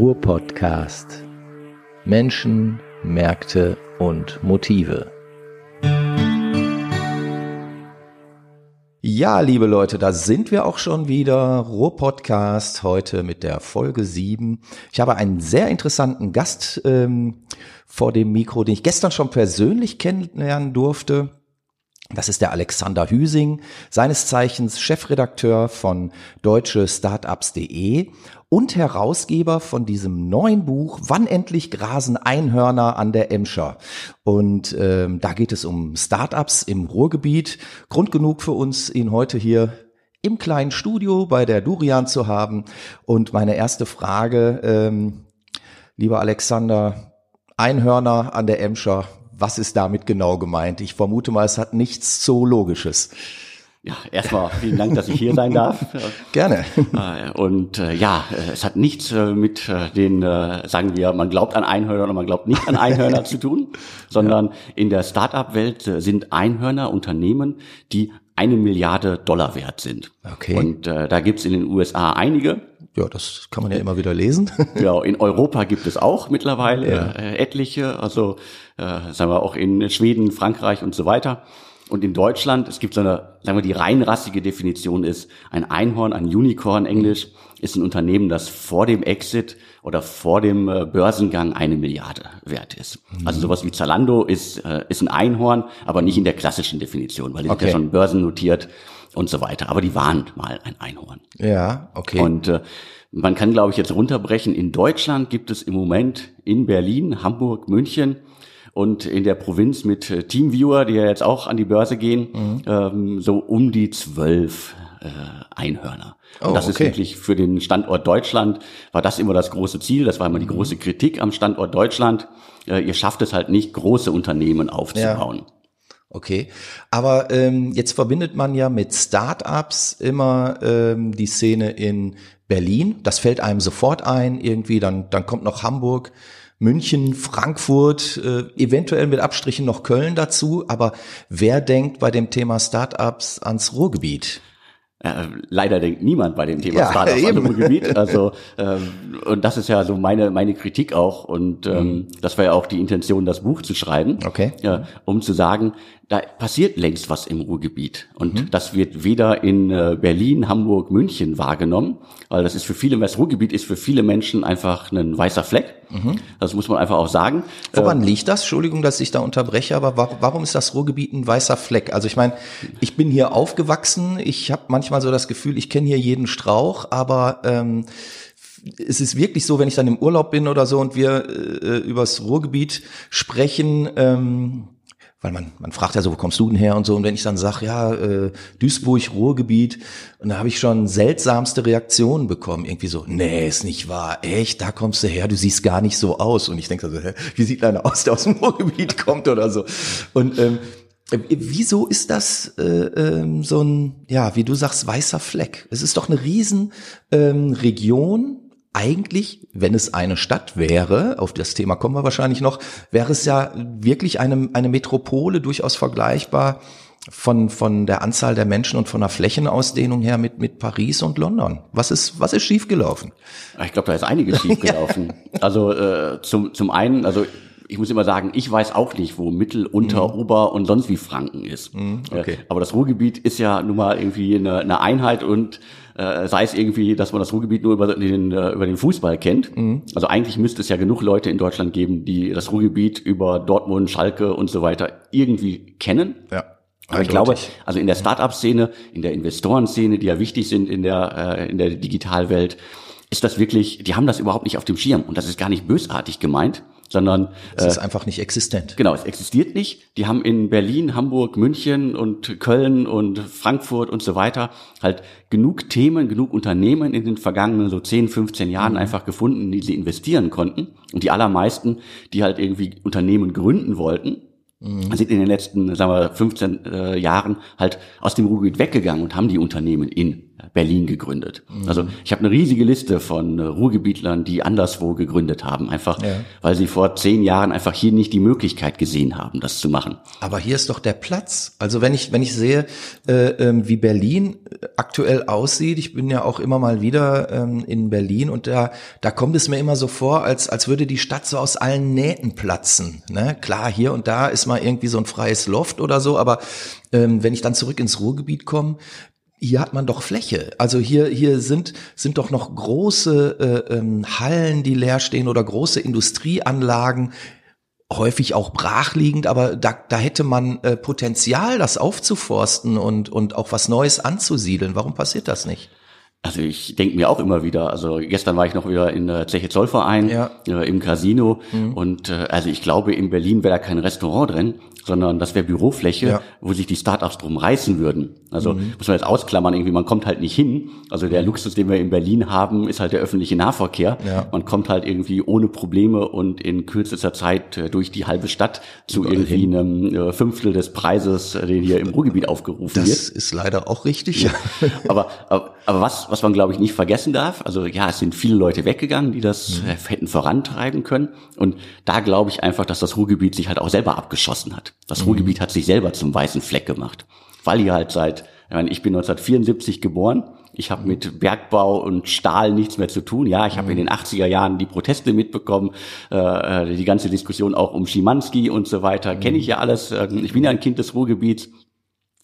Ruhr-Podcast. Menschen, Märkte und Motive. Ja, liebe Leute, da sind wir auch schon wieder. Ruhr-Podcast heute mit der Folge 7. Ich habe einen sehr interessanten Gast ähm, vor dem Mikro, den ich gestern schon persönlich kennenlernen durfte. Das ist der Alexander Hüsing, seines Zeichens Chefredakteur von deutsche Startups.de und Herausgeber von diesem neuen Buch Wann endlich grasen Einhörner an der Emscher. Und ähm, da geht es um Startups im Ruhrgebiet. Grund genug für uns, ihn heute hier im kleinen Studio bei der Durian zu haben. Und meine erste Frage, ähm, lieber Alexander, Einhörner an der Emscher, was ist damit genau gemeint? Ich vermute mal, es hat nichts Zoologisches. Ja, erstmal vielen Dank, dass ich hier sein darf. Gerne. Äh, und äh, ja, es hat nichts äh, mit äh, den, äh, sagen wir, man glaubt an Einhörner oder man glaubt nicht an Einhörner zu tun, sondern ja. in der Start-up-Welt äh, sind Einhörner Unternehmen, die eine Milliarde Dollar wert sind. Okay. Und da gibt's in den USA einige. Ja, das kann man ja immer wieder lesen. ja, in Europa gibt es auch mittlerweile ja. äh, etliche, also äh, sagen wir auch in Schweden, Frankreich und so weiter. Und in Deutschland, es gibt so eine, sagen wir, die reinrassige Definition ist, ein Einhorn, ein Unicorn Englisch, ist ein Unternehmen, das vor dem Exit oder vor dem äh, Börsengang eine Milliarde wert ist. Mhm. Also sowas wie Zalando ist, äh, ist ein Einhorn, aber nicht in der klassischen Definition, weil die okay. sind ja schon börsennotiert und so weiter. Aber die waren mal ein Einhorn. Ja, okay. Und äh, man kann, glaube ich, jetzt runterbrechen. In Deutschland gibt es im Moment in Berlin, Hamburg, München und in der Provinz mit äh, Teamviewer, die ja jetzt auch an die Börse gehen, mhm. ähm, so um die zwölf äh, Einhörner. Oh, und das okay. ist wirklich für den Standort Deutschland, war das immer das große Ziel, das war immer die mhm. große Kritik am Standort Deutschland. Äh, ihr schafft es halt nicht, große Unternehmen aufzubauen. Ja. Okay, aber ähm, jetzt verbindet man ja mit Startups immer ähm, die Szene in Berlin. Das fällt einem sofort ein. Irgendwie dann dann kommt noch Hamburg. München, Frankfurt, äh, eventuell mit Abstrichen noch Köln dazu. Aber wer denkt bei dem Thema Startups ans Ruhrgebiet? Äh, leider denkt niemand bei dem Thema ja, Startups an Ruhrgebiet. Also ähm, und das ist ja so meine meine Kritik auch und ähm, mhm. das war ja auch die Intention, das Buch zu schreiben, okay. ja, um zu sagen, da passiert längst was im Ruhrgebiet. Und mhm. das wird weder in äh, Berlin, Hamburg, München wahrgenommen, weil das ist für viele, das Ruhrgebiet ist für viele Menschen einfach ein weißer Fleck. Mhm. Das muss man einfach auch sagen. Woran äh, liegt das? Entschuldigung, dass ich da unterbreche, aber warum ist das Ruhrgebiet ein weißer Fleck? Also ich meine, ich bin hier aufgewachsen, ich habe manchmal so das Gefühl, ich kenne hier jeden Strauch, aber ähm, es ist wirklich so, wenn ich dann im Urlaub bin oder so und wir äh, übers Ruhrgebiet sprechen, ähm, weil man, man fragt ja so, wo kommst du denn her und so. Und wenn ich dann sage, ja, äh, Duisburg, Ruhrgebiet, und da habe ich schon seltsamste Reaktionen bekommen. Irgendwie so, nee, ist nicht wahr, echt, da kommst du her, du siehst gar nicht so aus. Und ich denke so, hä, wie sieht einer aus, der aus dem Ruhrgebiet kommt oder so. Und ähm, Wieso ist das äh, ähm, so ein, ja, wie du sagst, weißer Fleck? Es ist doch eine riesen ähm, Region, eigentlich, wenn es eine Stadt wäre, auf das Thema kommen wir wahrscheinlich noch, wäre es ja wirklich eine, eine Metropole durchaus vergleichbar von, von der Anzahl der Menschen und von der Flächenausdehnung her mit, mit Paris und London. Was ist, was ist schiefgelaufen? Ich glaube, da ist einiges schiefgelaufen. also äh, zum, zum einen, also ich muss immer sagen, ich weiß auch nicht, wo Mittel, Unter, mhm. Ober und sonst wie Franken ist. Mhm, okay. Aber das Ruhrgebiet ist ja nun mal irgendwie eine, eine Einheit und äh, sei es irgendwie, dass man das Ruhrgebiet nur über den, äh, über den Fußball kennt. Mhm. Also eigentlich müsste es ja genug Leute in Deutschland geben, die das Ruhrgebiet über Dortmund, Schalke und so weiter irgendwie kennen. Ja. Aber ich glaube, also in der Start-up-Szene, in der Investorenszene, die ja wichtig sind in der, äh, in der Digitalwelt, ist das wirklich, die haben das überhaupt nicht auf dem Schirm. Und das ist gar nicht bösartig gemeint, sondern es ist äh, einfach nicht existent. Genau, es existiert nicht. Die haben in Berlin, Hamburg, München und Köln und Frankfurt und so weiter halt genug Themen, genug Unternehmen in den vergangenen so 10, 15 Jahren mhm. einfach gefunden, die sie investieren konnten. Und die allermeisten, die halt irgendwie Unternehmen gründen wollten, mhm. sind in den letzten, sagen wir, 15 äh, Jahren halt aus dem Ruhrgebiet weggegangen und haben die Unternehmen in Berlin gegründet. Mhm. Also ich habe eine riesige Liste von äh, Ruhrgebietlern, die anderswo gegründet haben, einfach ja. weil sie vor zehn Jahren einfach hier nicht die Möglichkeit gesehen haben, das zu machen. Aber hier ist doch der Platz. Also wenn ich wenn ich sehe, äh, äh, wie Berlin aktuell aussieht, ich bin ja auch immer mal wieder ähm, in Berlin und da da kommt es mir immer so vor, als als würde die Stadt so aus allen Nähten platzen. Ne? Klar, hier und da ist mal irgendwie so ein freies Loft oder so, aber ähm, wenn ich dann zurück ins Ruhrgebiet komme, hier hat man doch Fläche. Also hier, hier sind, sind doch noch große äh, ähm, Hallen, die leer stehen oder große Industrieanlagen, häufig auch brachliegend, aber da, da hätte man äh, Potenzial, das aufzuforsten und, und auch was Neues anzusiedeln. Warum passiert das nicht? Also ich denke mir auch immer wieder, also gestern war ich noch wieder in der Zeche Zollverein ja. äh, im Casino mhm. und äh, also ich glaube in Berlin wäre da kein Restaurant drin, sondern das wäre Bürofläche, ja. wo sich die Startups drum reißen würden. Also mhm. muss man jetzt ausklammern, irgendwie, man kommt halt nicht hin. Also der Luxus, den wir in Berlin haben, ist halt der öffentliche Nahverkehr. Ja. Man kommt halt irgendwie ohne Probleme und in kürzester Zeit äh, durch die halbe Stadt zu Überall irgendwie hin. einem äh, Fünftel des Preises, äh, den hier im Ruhrgebiet aufgerufen das wird. Das ist leider auch richtig. Aber, aber, aber was, was man glaube ich nicht vergessen darf, also ja, es sind viele Leute weggegangen, die das mhm. hätten vorantreiben können. Und da glaube ich einfach, dass das Ruhrgebiet sich halt auch selber abgeschossen hat. Das mhm. Ruhrgebiet hat sich selber zum weißen Fleck gemacht, weil hier halt seit, ich, meine, ich bin 1974 geboren, ich habe mit Bergbau und Stahl nichts mehr zu tun. Ja, ich habe in den 80er Jahren die Proteste mitbekommen, äh, äh, die ganze Diskussion auch um Schimanski und so weiter. Kenne ich ja alles. Ähm, ich bin ja ein Kind des Ruhrgebiets.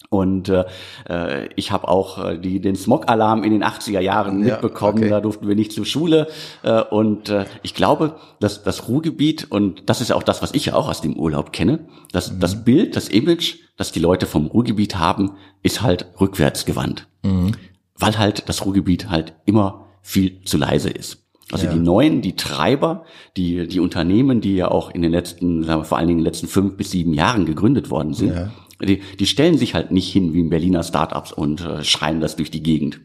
Und äh, äh, ich habe auch äh, die, den Smog-Alarm in den 80er Jahren mitbekommen. okay. Da durften wir nicht zur Schule. Äh, und äh, ich glaube, dass das Ruhrgebiet, und das ist auch das, was ich ja auch aus dem Urlaub kenne, dass mhm. das Bild, das Image, das die Leute vom Ruhrgebiet haben, ist halt rückwärtsgewandt. Mhm. Weil halt das Ruhrgebiet halt immer viel zu leise ist. Also ja. die neuen, die Treiber, die, die Unternehmen, die ja auch in den letzten, sagen wir, vor allen Dingen in den letzten fünf bis sieben Jahren gegründet worden sind, ja die, die stellen sich halt nicht hin wie ein Berliner Startups und äh, schreien das durch die Gegend.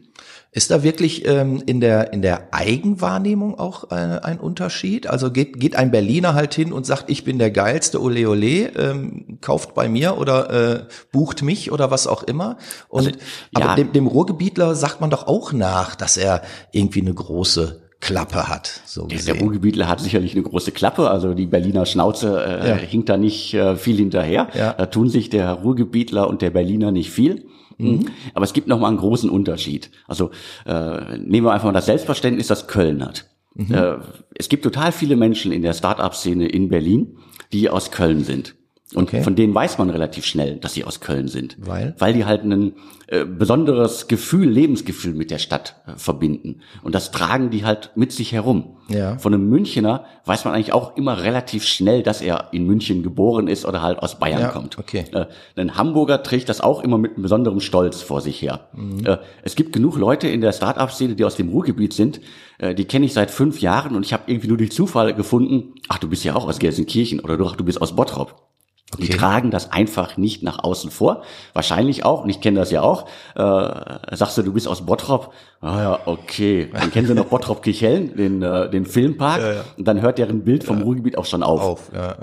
Ist da wirklich ähm, in der in der Eigenwahrnehmung auch äh, ein Unterschied? Also geht geht ein Berliner halt hin und sagt, ich bin der geilste, ole ole, ähm, kauft bei mir oder äh, bucht mich oder was auch immer. Und also, ja. aber dem, dem Ruhrgebietler sagt man doch auch nach, dass er irgendwie eine große Klappe hat. So der, der Ruhrgebietler hat sicherlich eine große Klappe, also die Berliner Schnauze äh, ja. hinkt da nicht äh, viel hinterher. Ja. Da tun sich der Ruhrgebietler und der Berliner nicht viel. Mhm. mhm. Aber es gibt noch mal einen großen Unterschied. Also äh, nehmen wir einfach mal das Selbstverständnis, das Köln hat. Mhm. Äh, es gibt total viele Menschen in der Start-up-Szene in Berlin, die aus Köln sind. Und okay. von denen weiß man relativ schnell, dass sie aus Köln sind. Weil? Weil die halt ein äh, besonderes Gefühl, Lebensgefühl mit der Stadt äh, verbinden. Und das tragen die halt mit sich herum. Ja. Von einem Münchner weiß man eigentlich auch immer relativ schnell, dass er in München geboren ist oder halt aus Bayern ja, kommt. Okay. Äh, ein Hamburger trägt das auch immer mit einem besonderem Stolz vor sich her. Mhm. Äh, es gibt genug Leute in der Start-up-Szene, die aus dem Ruhrgebiet sind, äh, die kenne ich seit fünf Jahren und ich habe irgendwie nur durch Zufall gefunden, ach, du bist ja auch aus Gelsenkirchen oder du, ach, du bist aus Bottrop. Okay. Die tragen das einfach nicht nach außen vor. Wahrscheinlich auch, und ich kenne das ja auch. Äh, sagst du, du bist aus Bottrop? Ah ja, okay. Dann kennen sie noch Bottrop Kirchhellen, den, äh, den Filmpark. Ja, ja. Und dann hört deren Bild vom ja. Ruhrgebiet auch schon auf. auf ja.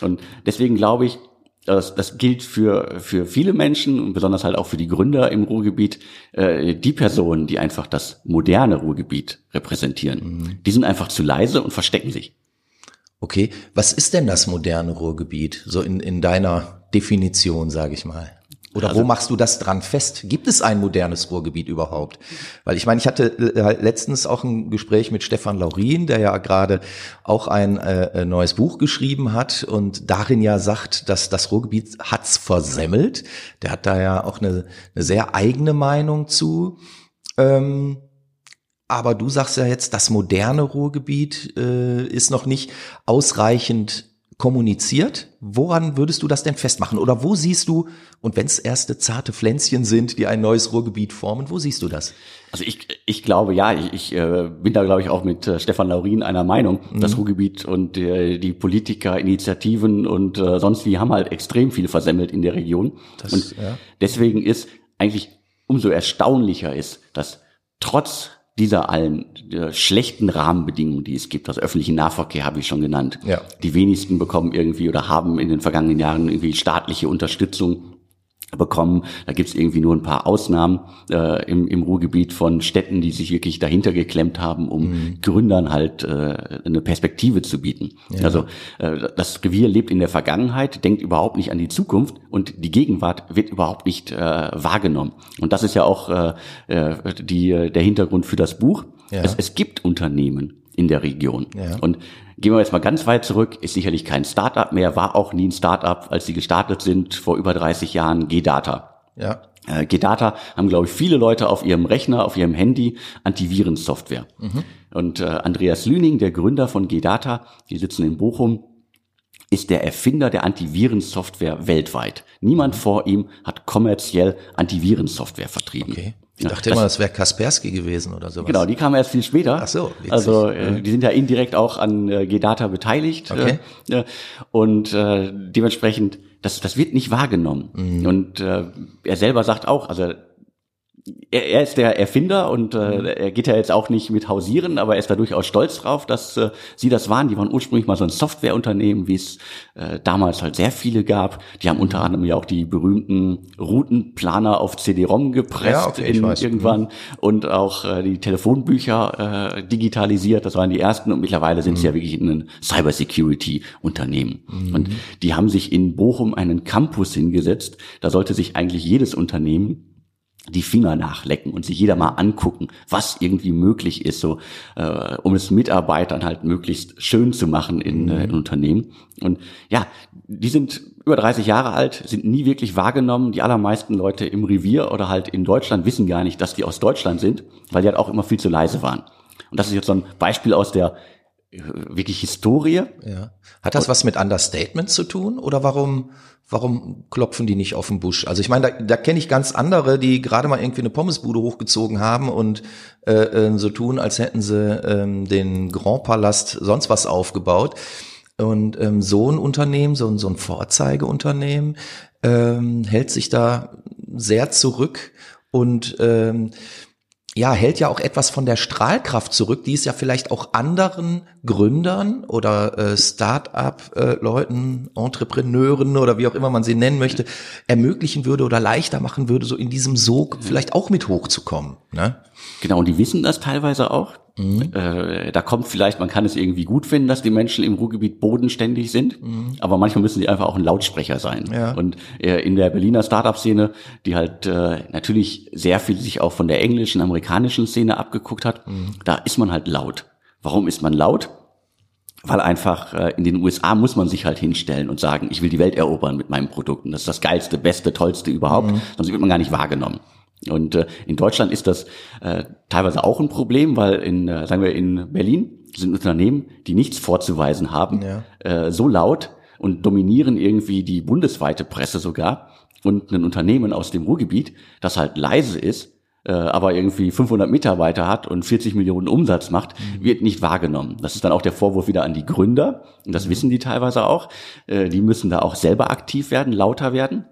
Und deswegen glaube ich, das, das gilt für, für viele Menschen und besonders halt auch für die Gründer im Ruhrgebiet, äh, die Personen, die einfach das moderne Ruhrgebiet repräsentieren. Mhm. Die sind einfach zu leise und verstecken sich. Okay, was ist denn das moderne Ruhrgebiet, so in, in deiner Definition, sage ich mal? Oder also, wo machst du das dran fest? Gibt es ein modernes Ruhrgebiet überhaupt? Weil ich meine, ich hatte äh, letztens auch ein Gespräch mit Stefan Laurin, der ja gerade auch ein äh, neues Buch geschrieben hat und darin ja sagt, dass das Ruhrgebiet hat's versemmelt. Der hat da ja auch eine, eine sehr eigene Meinung zu. Ähm, aber du sagst ja jetzt, das moderne Ruhrgebiet äh, ist noch nicht ausreichend kommuniziert. Woran würdest du das denn festmachen? Oder wo siehst du, und wenn es erste zarte Pflänzchen sind, die ein neues Ruhrgebiet formen, wo siehst du das? Also ich, ich glaube, ja, ich, ich äh, bin da, glaube ich, auch mit äh, Stefan Laurin einer Meinung. Mhm. Das Ruhrgebiet und äh, die Politiker, Initiativen und äh, sonst wie haben halt extrem viel versemmelt in der Region. Das, und ja. deswegen ist eigentlich umso erstaunlicher ist, dass trotz dieser allen äh, schlechten Rahmenbedingungen, die es gibt, also öffentlichen Nahverkehr habe ich schon genannt. Ja. Die wenigsten bekommen irgendwie oder haben in den vergangenen Jahren irgendwie staatliche Unterstützung bekommen. Da gibt's irgendwie nur ein paar Ausnahmen äh, im, im Ruhrgebiet von Städten, die sich wirklich dahinter geklemmt haben, um mhm. Gründern halt äh, eine Perspektive zu bieten. Ja. Also äh, das Revier lebt in der Vergangenheit, denkt überhaupt nicht an die Zukunft und die Gegenwart wird überhaupt nicht äh, wahrgenommen. Und das ist ja auch äh, äh die, der Hintergrund für das Buch. Ja. Es, es gibt Unternehmen in der Region. Ja. Und Gehen wir jetzt mal ganz weit zurück, ist sicherlich kein Startup mehr, war auch nie ein Startup, als sie gestartet sind vor über 30 Jahren, G-Data. Ja. Äh, G-Data haben, glaube ich, viele Leute auf ihrem Rechner, auf ihrem Handy Antivirensoftware. Mhm. Und äh, Andreas Lüning, der Gründer von G-Data, die sitzen in Bochum, ist der Erfinder der Antivirensoftware weltweit. Niemand vor ihm hat kommerziell Antivirensoftware vertrieben. Okay. Ich dachte immer, das wäre Kaspersky gewesen oder sowas. Genau, die kamen erst viel später. Ach so, witzig. Also äh, die sind ja indirekt auch an äh, G-Data beteiligt. Okay. Äh, und äh, dementsprechend, das, das wird nicht wahrgenommen. Mhm. Und äh, er selber sagt auch, also er, er ist der Erfinder und äh, mhm. er geht ja jetzt auch nicht mit hausieren, aber er ist da durchaus stolz drauf, dass äh, sie das waren. Die waren ursprünglich mal so ein Softwareunternehmen, wie es äh, damals halt sehr viele gab. Die haben unter anderem ja auch die berühmten Routenplaner auf CD-ROM gepresst ja, okay, in, irgendwann mhm. und auch äh, die Telefonbücher äh, digitalisiert. Das waren die ersten und mittlerweile sind mhm. sie ja wirklich ein Cybersecurity-Unternehmen. Mhm. Und die haben sich in Bochum einen Campus hingesetzt. Da sollte sich eigentlich jedes Unternehmen die Finger nachlecken und sich jeder mal angucken, was irgendwie möglich ist, so äh, um es Mitarbeitern halt möglichst schön zu machen in, äh, in Unternehmen. Und ja, die sind über 30 Jahre alt, sind nie wirklich wahrgenommen. Die allermeisten Leute im Revier oder halt in Deutschland wissen gar nicht, dass die aus Deutschland sind, weil die halt auch immer viel zu leise waren. Und das ist jetzt so ein Beispiel aus der äh, wirklich Historie. Ja. Hat das was mit Understatement zu tun oder warum warum klopfen die nicht auf den Busch? Also ich meine, da, da kenne ich ganz andere, die gerade mal irgendwie eine Pommesbude hochgezogen haben und äh, äh, so tun, als hätten sie ähm, den Grand Palast sonst was aufgebaut. Und ähm, so ein Unternehmen, so, ein so ein Vorzeigeunternehmen, ähm, hält sich da sehr zurück und ähm, ja, hält ja auch etwas von der Strahlkraft zurück, die es ja vielleicht auch anderen Gründern oder äh, Start-up-Leuten, äh, Entrepreneuren oder wie auch immer man sie nennen möchte, ermöglichen würde oder leichter machen würde, so in diesem Sog vielleicht auch mit hochzukommen. Ne? Genau, und die wissen das teilweise auch. Mhm. Äh, da kommt vielleicht, man kann es irgendwie gut finden, dass die Menschen im Ruhrgebiet bodenständig sind, mhm. aber manchmal müssen sie einfach auch ein Lautsprecher sein. Ja. Und äh, in der Berliner Startup-Szene, die halt äh, natürlich sehr viel sich auch von der englischen, amerikanischen Szene abgeguckt hat, mhm. da ist man halt laut. Warum ist man laut? Weil einfach äh, in den USA muss man sich halt hinstellen und sagen, ich will die Welt erobern mit meinem Produkt. Und das ist das geilste, beste, tollste überhaupt. Mhm. Sonst wird man gar nicht wahrgenommen. Und äh, in Deutschland ist das äh, teilweise auch ein Problem, weil in, äh, sagen wir, in Berlin sind Unternehmen, die nichts vorzuweisen haben, ja. äh, so laut und dominieren irgendwie die bundesweite Presse sogar. Und ein Unternehmen aus dem Ruhrgebiet, das halt leise ist, äh, aber irgendwie 500 Mitarbeiter hat und 40 Millionen Umsatz macht, mhm. wird nicht wahrgenommen. Das ist dann auch der Vorwurf wieder an die Gründer. Und das mhm. wissen die teilweise auch. Äh, die müssen da auch selber aktiv werden, lauter werden.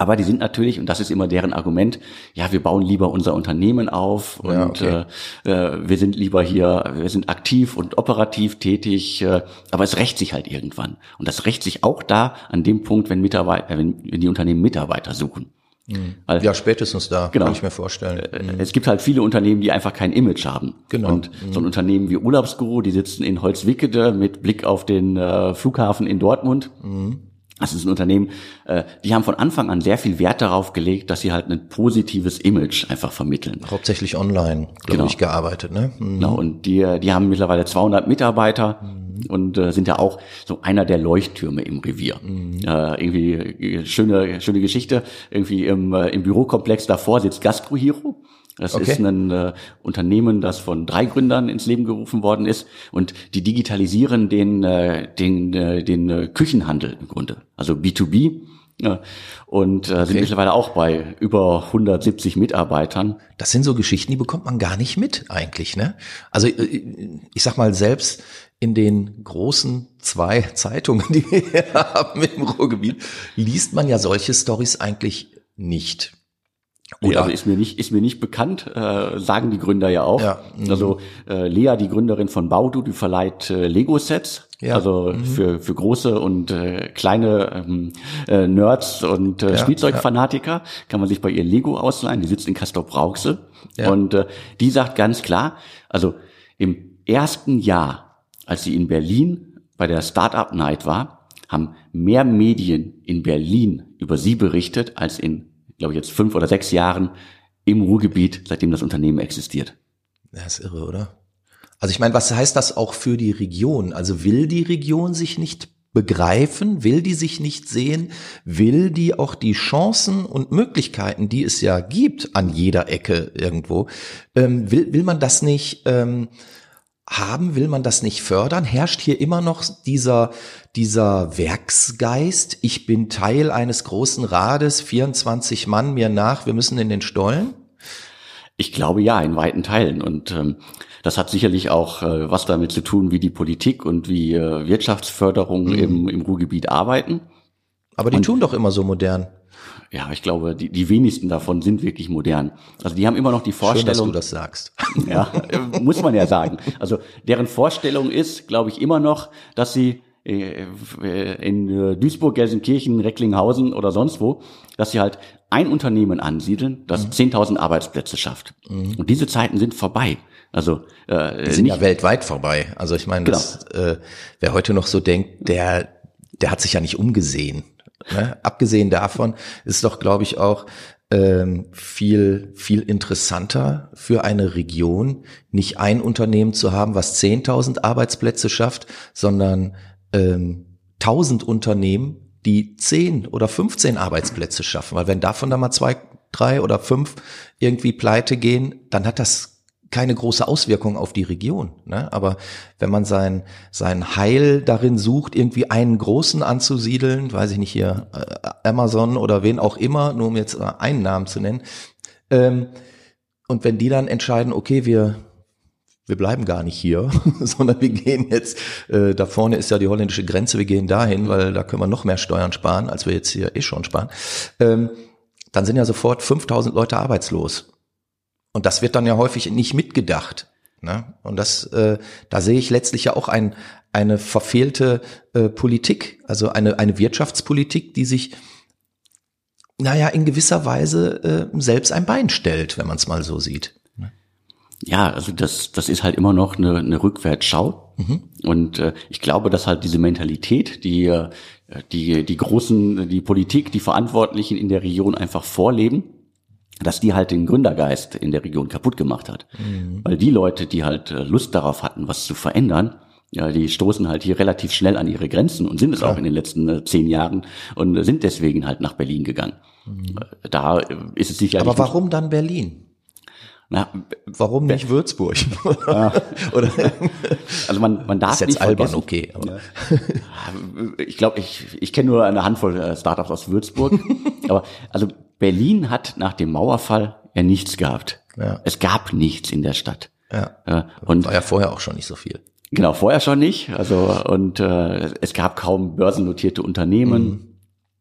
Aber die sind natürlich, und das ist immer deren Argument, ja, wir bauen lieber unser Unternehmen auf und ja, okay. äh, äh, wir sind lieber hier, wir sind aktiv und operativ tätig, äh, aber es rächt sich halt irgendwann. Und das rächt sich auch da an dem Punkt, wenn Mitarbeiter, wenn, wenn die Unternehmen Mitarbeiter suchen. Mhm. Weil, ja, spätestens da, genau, kann ich mir vorstellen. Äh, mhm. Es gibt halt viele Unternehmen, die einfach kein Image haben. Genau. Und mhm. so ein Unternehmen wie Urlaubsguru, die sitzen in Holzwickede mit Blick auf den äh, Flughafen in Dortmund. Mhm das ist ein Unternehmen, äh, die haben von Anfang an sehr viel Wert darauf gelegt, dass sie halt ein positives Image einfach vermitteln. Hauptsächlich online, glaube genau. ich, gearbeitet. Ne? Mhm. Genau, und die, die haben mittlerweile 200 Mitarbeiter mhm. und äh, sind ja auch so einer der Leuchttürme im Revier. Mhm. Äh, irgendwie äh, schöne, schöne Geschichte. Irgendwie im, äh, im Bürokomplex davor sitzt Gastro Hero. Das okay. ist ein äh, Unternehmen, das von drei Gründern ins Leben gerufen worden ist und die digitalisieren den, äh, den, äh, den äh, Küchenhandel im Grunde, also B2B. Ja, und äh, okay. sind mittlerweile auch bei über 170 Mitarbeitern. Das sind so Geschichten, die bekommt man gar nicht mit eigentlich, ne? Also äh, ich sag mal selbst in den großen zwei Zeitungen, die wir haben im Ruhrgebiet, liest man ja solche Stories eigentlich nicht. Oder? Also ist mir nicht, ist mir nicht bekannt, äh, sagen die Gründer ja auch. Ja. Also äh, Lea, die Gründerin von Baudu, die verleiht äh, Lego-Sets. Ja. Also mhm. für, für große und äh, kleine ähm, äh, Nerds und äh, ja, Spielzeugfanatiker ja. kann man sich bei ihr Lego ausleihen. Die sitzt in Castor-Brauxel. Ja. Und äh, die sagt ganz klar, also im ersten Jahr, als sie in Berlin bei der Startup Night war, haben mehr Medien in Berlin über sie berichtet als in, glaube ich, jetzt fünf oder sechs Jahren im Ruhrgebiet, seitdem das Unternehmen existiert. Das ist irre, oder? Also ich meine, was heißt das auch für die Region? Also will die Region sich nicht begreifen, will die sich nicht sehen, will die auch die Chancen und Möglichkeiten, die es ja gibt an jeder Ecke irgendwo, ähm, will, will man das nicht ähm, haben, will man das nicht fördern? Herrscht hier immer noch dieser, dieser Werksgeist? Ich bin Teil eines großen Rades, 24 Mann mir nach, wir müssen in den Stollen? Ich glaube ja, in weiten Teilen. Und ähm, das hat sicherlich auch äh, was damit zu tun, wie die Politik und wie äh, Wirtschaftsförderung mhm. im, im Ruhrgebiet arbeiten. Aber die und, tun doch immer so modern. Ja, ich glaube, die, die wenigsten davon sind wirklich modern. Also die haben immer noch die Vorstellung. Schön, dass du das sagst. Ja, muss man ja sagen. Also deren Vorstellung ist, glaube ich, immer noch, dass sie äh, in äh, Duisburg, Gelsenkirchen, Recklinghausen oder sonst wo, dass sie halt ein Unternehmen ansiedeln, das mhm. 10.000 Arbeitsplätze schafft. Mhm. Und diese Zeiten sind vorbei. Also äh, die sind nicht, ja weltweit vorbei. Also ich meine, genau. das, äh, wer heute noch so denkt, der der hat sich ja nicht umgesehen. Ne? Abgesehen davon ist doch, glaube ich, auch ähm, viel, viel interessanter für eine Region, nicht ein Unternehmen zu haben, was 10.000 Arbeitsplätze schafft, sondern ähm, 1000 Unternehmen, die 10 oder 15 Arbeitsplätze schaffen. Weil wenn davon dann mal zwei, drei oder fünf irgendwie pleite gehen, dann hat das keine große Auswirkung auf die Region. Ne? Aber wenn man sein, sein Heil darin sucht, irgendwie einen großen anzusiedeln, weiß ich nicht hier, äh, Amazon oder wen auch immer, nur um jetzt äh, einen Namen zu nennen, ähm, und wenn die dann entscheiden, okay, wir wir bleiben gar nicht hier, sondern wir gehen jetzt, äh, da vorne ist ja die holländische Grenze, wir gehen dahin, weil da können wir noch mehr Steuern sparen, als wir jetzt hier eh schon sparen. Ähm, dann sind ja sofort 5000 Leute arbeitslos. Und das wird dann ja häufig nicht mitgedacht. Ne? Und das, äh, da sehe ich letztlich ja auch ein, eine verfehlte äh, Politik, also eine, eine Wirtschaftspolitik, die sich, naja, in gewisser Weise äh, selbst ein Bein stellt, wenn man es mal so sieht. Ne? Ja, also das, das ist halt immer noch eine, eine Rückwärtsschau. Mhm. Und äh, ich glaube, dass halt diese Mentalität, die, äh, die, die großen, die Politik, die Verantwortlichen in der Region einfach vorleben, dass die halt den Gründergeist in der Region kaputt gemacht hat. Mhm. Weil die Leute, die halt äh, Lust darauf hatten, was zu verändern, ja, die stoßen halt hier relativ schnell an ihre Grenzen und sind es auch in den letzten äh, zehn Jahren und sind deswegen halt nach Berlin gegangen. Mhm. Da ist es sicherlich. Aber warum dann Berlin? Na, warum nicht Würzburg? Ja. Oder also man, man darf ist jetzt nicht albern, vergessen. okay. Aber. Ich glaube, ich, ich kenne nur eine Handvoll äh, Startups aus Würzburg. aber also Berlin hat nach dem Mauerfall ja nichts gehabt. Ja. Es gab nichts in der Stadt. Ja. Und war ja vorher auch schon nicht so viel. Genau, vorher schon nicht. Also und äh, es gab kaum börsennotierte Unternehmen. Mhm.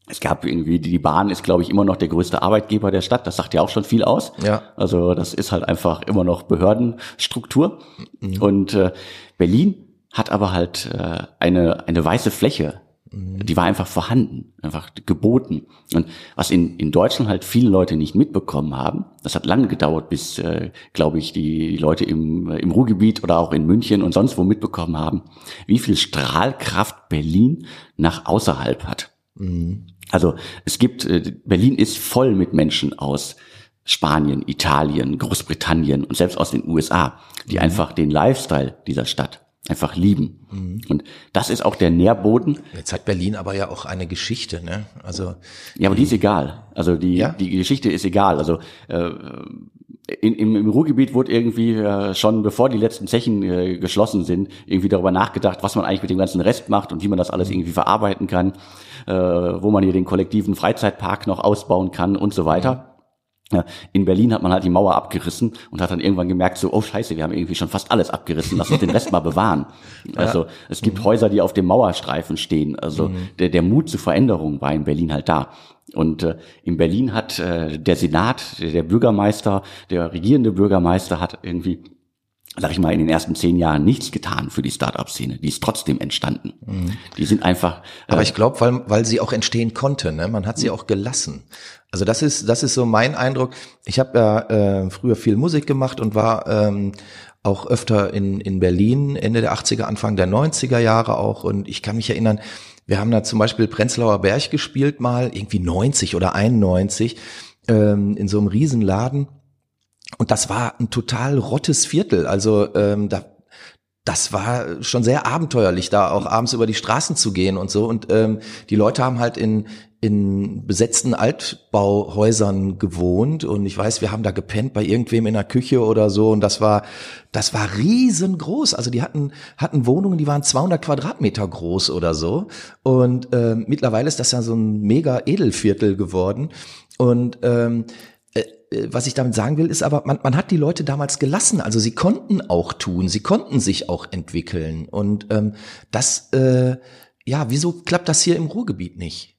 Es gab irgendwie, die Bahn ist, glaube ich, immer noch der größte Arbeitgeber der Stadt. Das sagt ja auch schon viel aus. Ja. Also das ist halt einfach immer noch Behördenstruktur. Mhm. Und äh, Berlin hat aber halt äh, eine, eine weiße Fläche. Mhm. Die war einfach vorhanden, einfach geboten. Und was in, in Deutschland halt viele Leute nicht mitbekommen haben, das hat lange gedauert, bis, äh, glaube ich, die, die Leute im, im Ruhrgebiet oder auch in München und sonst wo mitbekommen haben, wie viel Strahlkraft Berlin nach außerhalb hat. Mhm. Also es gibt, äh, Berlin ist voll mit Menschen aus Spanien, Italien, Großbritannien und selbst aus den USA, die mhm. einfach den Lifestyle dieser Stadt einfach lieben. Mhm. Und das ist auch der Nährboden. Jetzt hat Berlin aber ja auch eine Geschichte, ne? Also ja, aber die ist egal. Also die ja? die Geschichte ist egal. Also äh, in, im, im Ruhrgebiet wurde irgendwie äh, schon bevor die letzten Zechen äh, geschlossen sind, irgendwie darüber nachgedacht, was man eigentlich mit dem ganzen Rest macht und wie man das alles irgendwie verarbeiten kann äh, wo man hier den kollektiven Freizeitpark noch ausbauen kann und so weiter. In Berlin hat man halt die Mauer abgerissen und hat dann irgendwann gemerkt, so, oh scheiße, wir haben irgendwie schon fast alles abgerissen, lass uns den Rest mal bewahren. Also es gibt mhm. Häuser, die auf dem Mauerstreifen stehen. Also mhm. der, der Mut zur Veränderung war in Berlin halt da. Und äh, in Berlin hat äh, der Senat, der, der Bürgermeister, der regierende Bürgermeister hat irgendwie sag ich mal, in den ersten zehn Jahren nichts getan für die Startup-Szene. Die ist trotzdem entstanden. Mhm. Die sind einfach. Aber äh, ich glaube, weil, weil sie auch entstehen konnte. Ne? Man hat sie auch gelassen. Also das ist, das ist so mein Eindruck. Ich habe ja äh, früher viel Musik gemacht und war ähm, auch öfter in, in Berlin, Ende der 80er, Anfang der 90er Jahre auch. Und ich kann mich erinnern, wir haben da zum Beispiel Prenzlauer Berg gespielt mal, irgendwie 90 oder 91, ähm, in so einem Riesenladen. Und das war ein total rottes Viertel. Also ähm, da, das war schon sehr abenteuerlich, da auch abends über die Straßen zu gehen und so. Und ähm, die Leute haben halt in, in besetzten Altbauhäusern gewohnt und ich weiß, wir haben da gepennt bei irgendwem in der Küche oder so und das war, das war riesengroß. Also die hatten, hatten Wohnungen, die waren 200 Quadratmeter groß oder so und äh, mittlerweile ist das ja so ein mega Edelviertel geworden und ähm, äh, äh, was ich damit sagen will, ist aber, man, man hat die Leute damals gelassen. Also sie konnten auch tun, sie konnten sich auch entwickeln. Und ähm, das, äh, ja, wieso klappt das hier im Ruhrgebiet nicht?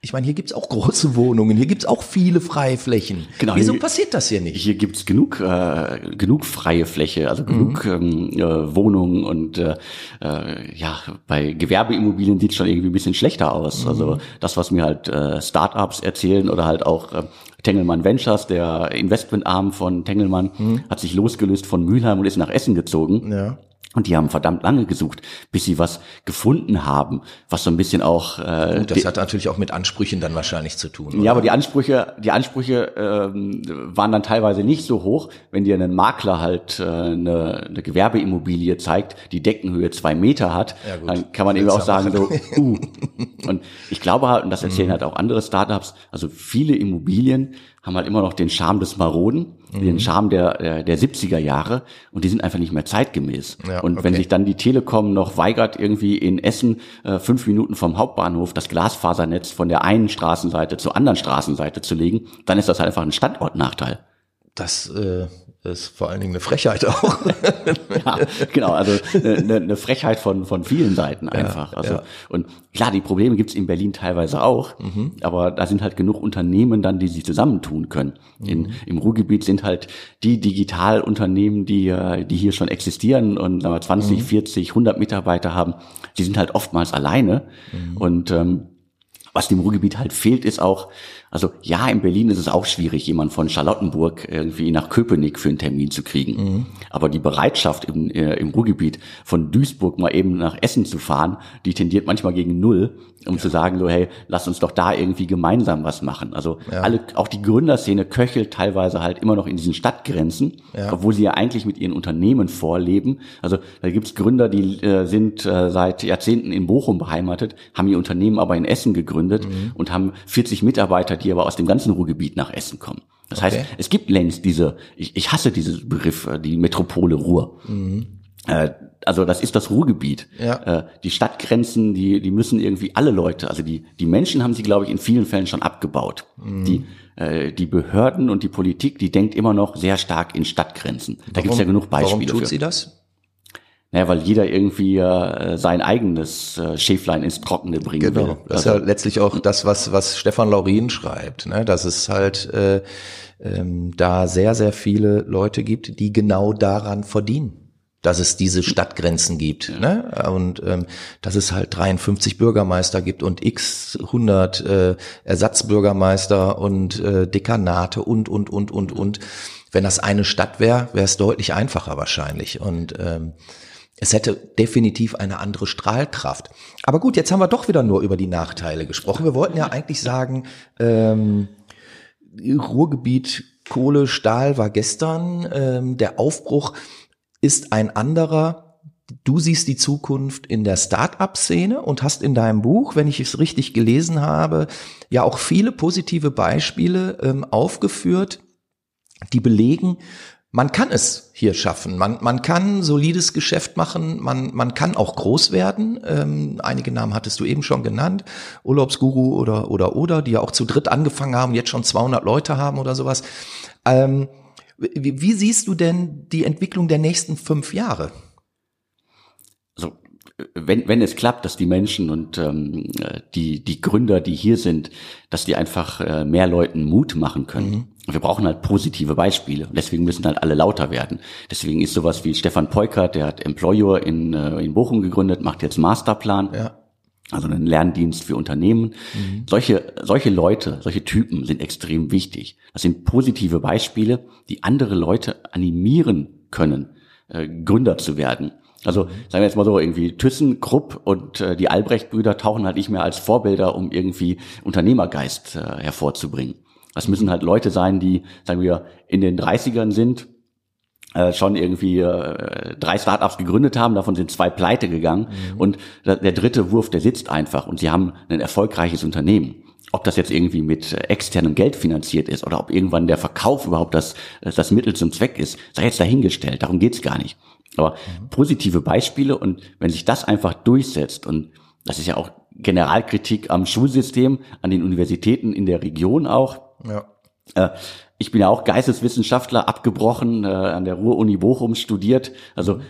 Ich meine, hier gibt's auch große Wohnungen, hier gibt's auch viele freie Flächen. Genau, Wieso hier, passiert das hier nicht? Hier gibt's genug, äh, genug freie Fläche, also genug mhm. ähm, äh, Wohnungen und äh, äh, ja, bei Gewerbeimmobilien sieht's schon irgendwie ein bisschen schlechter aus. Mhm. Also das, was mir halt äh, Startups erzählen oder halt auch äh, Tengelmann Ventures, der Investmentarm von Tengelmann, mhm. hat sich losgelöst von Mülheim und ist nach Essen gezogen. Ja. Und die haben verdammt lange gesucht, bis sie was gefunden haben, was so ein bisschen auch. Äh, Gut, das hat natürlich auch mit Ansprüchen dann wahrscheinlich zu tun. Oder? Ja, aber die Ansprüche, die Ansprüche ähm, waren dann teilweise nicht so hoch, wenn dir ein Makler halt äh, eine, eine Gewerbeimmobilie zeigt, die Deckenhöhe zwei Meter hat, ja, dann kann man eben auch sagen so. Uh. Und ich glaube halt, und das erzählen mhm. halt auch andere Startups, also viele Immobilien haben halt immer noch den Charme des Maroden, mhm. den Charme der, der, der 70er Jahre und die sind einfach nicht mehr zeitgemäß. Ja, und okay. wenn sich dann die Telekom noch weigert, irgendwie in Essen äh, fünf Minuten vom Hauptbahnhof das Glasfasernetz von der einen Straßenseite zur anderen Straßenseite zu legen, dann ist das halt einfach ein Standortnachteil. Das äh, ist vor allen Dingen eine Frechheit auch. ja, genau, also eine, eine, Frechheit von, von vielen Seiten einfach. Ja, also, ja. Und klar, die Probleme gibt's in Berlin teilweise auch, mhm. aber da sind halt genug Unternehmen dann, die sich zusammentun können. Mhm. In, Im Ruhrgebiet sind halt die Digitalunternehmen, die, äh, die hier schon existieren und sagen wir, 20, mhm. 40, 100 Mitarbeiter haben, die sind halt oftmals alleine. Mhm. Und ähm, was dem Ruhrgebiet halt fehlt, ist auch also ja, in Berlin ist es auch schwierig, jemand von Charlottenburg irgendwie nach Köpenick für einen Termin zu kriegen. Mhm. Aber die Bereitschaft im, äh, im Ruhrgebiet von Duisburg mal eben nach Essen zu fahren, die tendiert manchmal gegen null, um ja. zu sagen, so hey, lass uns doch da irgendwie gemeinsam was machen. Also ja. alle, auch die Gründerszene köchelt teilweise halt immer noch in diesen Stadtgrenzen, ja. obwohl sie ja eigentlich mit ihren Unternehmen vorleben. Also da gibt's Gründer, die äh, sind äh, seit Jahrzehnten in Bochum beheimatet, haben ihr Unternehmen aber in Essen gegründet mhm. und haben 40 Mitarbeiter, die aber aus dem ganzen Ruhrgebiet nach Essen kommen. Das okay. heißt, es gibt längst diese, ich, ich hasse diesen Begriff, die Metropole Ruhr. Mhm. Äh, also das ist das Ruhrgebiet. Ja. Äh, die Stadtgrenzen, die, die müssen irgendwie alle Leute, also die, die Menschen haben sie, glaube ich, in vielen Fällen schon abgebaut. Mhm. Die, äh, die Behörden und die Politik, die denkt immer noch sehr stark in Stadtgrenzen. Da gibt es ja genug Beispiele. Warum tut für. sie das? Naja, weil jeder irgendwie äh, sein eigenes äh, Schäflein ins Trockene bringen genau. will. Das ist ja also letztlich auch das, was, was Stefan Laurin schreibt, ne? dass es halt äh, ähm, da sehr, sehr viele Leute gibt, die genau daran verdienen dass es diese Stadtgrenzen gibt ja. ne? und ähm, dass es halt 53 Bürgermeister gibt und x 100 äh, Ersatzbürgermeister und äh, Dekanate und und und und und wenn das eine Stadt wäre, wäre es deutlich einfacher wahrscheinlich und ähm, es hätte definitiv eine andere Strahlkraft. Aber gut, jetzt haben wir doch wieder nur über die Nachteile gesprochen. Wir wollten ja eigentlich sagen, ähm, Ruhrgebiet Kohle, Stahl war gestern. Ähm, der Aufbruch ist ein anderer. Du siehst die Zukunft in der Start-up-Szene und hast in deinem Buch, wenn ich es richtig gelesen habe, ja auch viele positive Beispiele ähm, aufgeführt, die belegen, man kann es hier schaffen. Man, man kann solides Geschäft machen, man, man kann auch groß werden. Ähm, einige Namen hattest du eben schon genannt, Urlaubsguru oder, oder, oder, die ja auch zu dritt angefangen haben, jetzt schon 200 Leute haben oder sowas. Ähm, wie, wie siehst du denn die Entwicklung der nächsten fünf Jahre? Also wenn, wenn es klappt, dass die Menschen und ähm, die, die Gründer, die hier sind, dass die einfach äh, mehr Leuten Mut machen können. Mhm. Wir brauchen halt positive Beispiele und deswegen müssen halt alle lauter werden. Deswegen ist sowas wie Stefan Peukert, der hat Employer in, äh, in Bochum gegründet, macht jetzt Masterplan. Ja. Also einen Lerndienst für Unternehmen. Mhm. Solche, solche Leute, solche Typen sind extrem wichtig. Das sind positive Beispiele, die andere Leute animieren können, äh, Gründer zu werden. Also sagen wir jetzt mal so, irgendwie ThyssenKrupp und äh, die Albrecht-Brüder tauchen halt nicht mehr als Vorbilder, um irgendwie Unternehmergeist äh, hervorzubringen. Das müssen halt Leute sein, die, sagen wir, in den 30ern sind, schon irgendwie äh, drei Startups gegründet haben, davon sind zwei pleite gegangen mhm. und der dritte Wurf, der sitzt einfach und sie haben ein erfolgreiches Unternehmen. Ob das jetzt irgendwie mit externem Geld finanziert ist oder ob irgendwann der Verkauf überhaupt das, das Mittel zum Zweck ist, sei jetzt dahingestellt, darum geht's gar nicht. Aber mhm. positive Beispiele und wenn sich das einfach durchsetzt und das ist ja auch Generalkritik am Schulsystem, an den Universitäten in der Region auch. Ja. Äh, ich bin ja auch Geisteswissenschaftler, abgebrochen, äh, an der Ruhr-Uni Bochum studiert. Also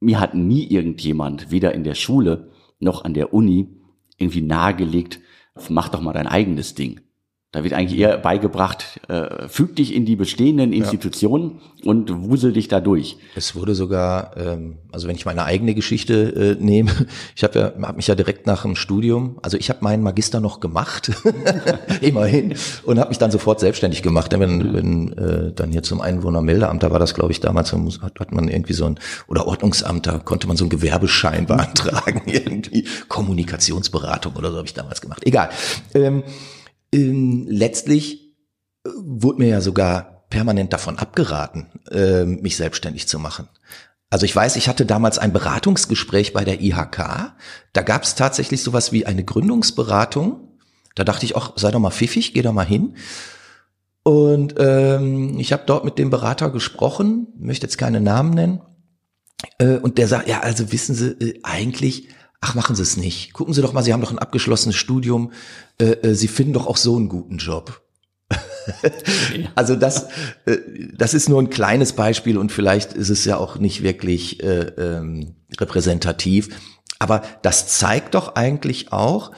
mir hat nie irgendjemand, weder in der Schule noch an der Uni, irgendwie nahegelegt, mach doch mal dein eigenes Ding. Da wird eigentlich eher beigebracht, äh, füg dich in die bestehenden Institutionen ja. und wusel dich da durch. Es wurde sogar, ähm, also wenn ich meine eigene Geschichte äh, nehme, ich habe ja, hab mich ja direkt nach dem Studium, also ich habe meinen Magister noch gemacht, immerhin, und habe mich dann sofort selbstständig gemacht. Wenn, wenn äh, dann hier zum Einwohnermeldeamt, da war das glaube ich damals, hat, hat man irgendwie so ein, oder Ordnungsamt, da konnte man so einen Gewerbeschein beantragen, irgendwie Kommunikationsberatung oder so habe ich damals gemacht. Egal. Ähm, ähm, letztlich äh, wurde mir ja sogar permanent davon abgeraten, äh, mich selbstständig zu machen. Also ich weiß, ich hatte damals ein Beratungsgespräch bei der IHK. Da gab es tatsächlich sowas wie eine Gründungsberatung. Da dachte ich auch, sei doch mal pfiffig, geh doch mal hin. Und ähm, ich habe dort mit dem Berater gesprochen, möchte jetzt keine Namen nennen. Äh, und der sagt, ja, also wissen Sie, äh, eigentlich ach, machen Sie es nicht. Gucken Sie doch mal, Sie haben doch ein abgeschlossenes Studium. Äh, äh, Sie finden doch auch so einen guten Job. also das, äh, das ist nur ein kleines Beispiel und vielleicht ist es ja auch nicht wirklich äh, ähm, repräsentativ. Aber das zeigt doch eigentlich auch,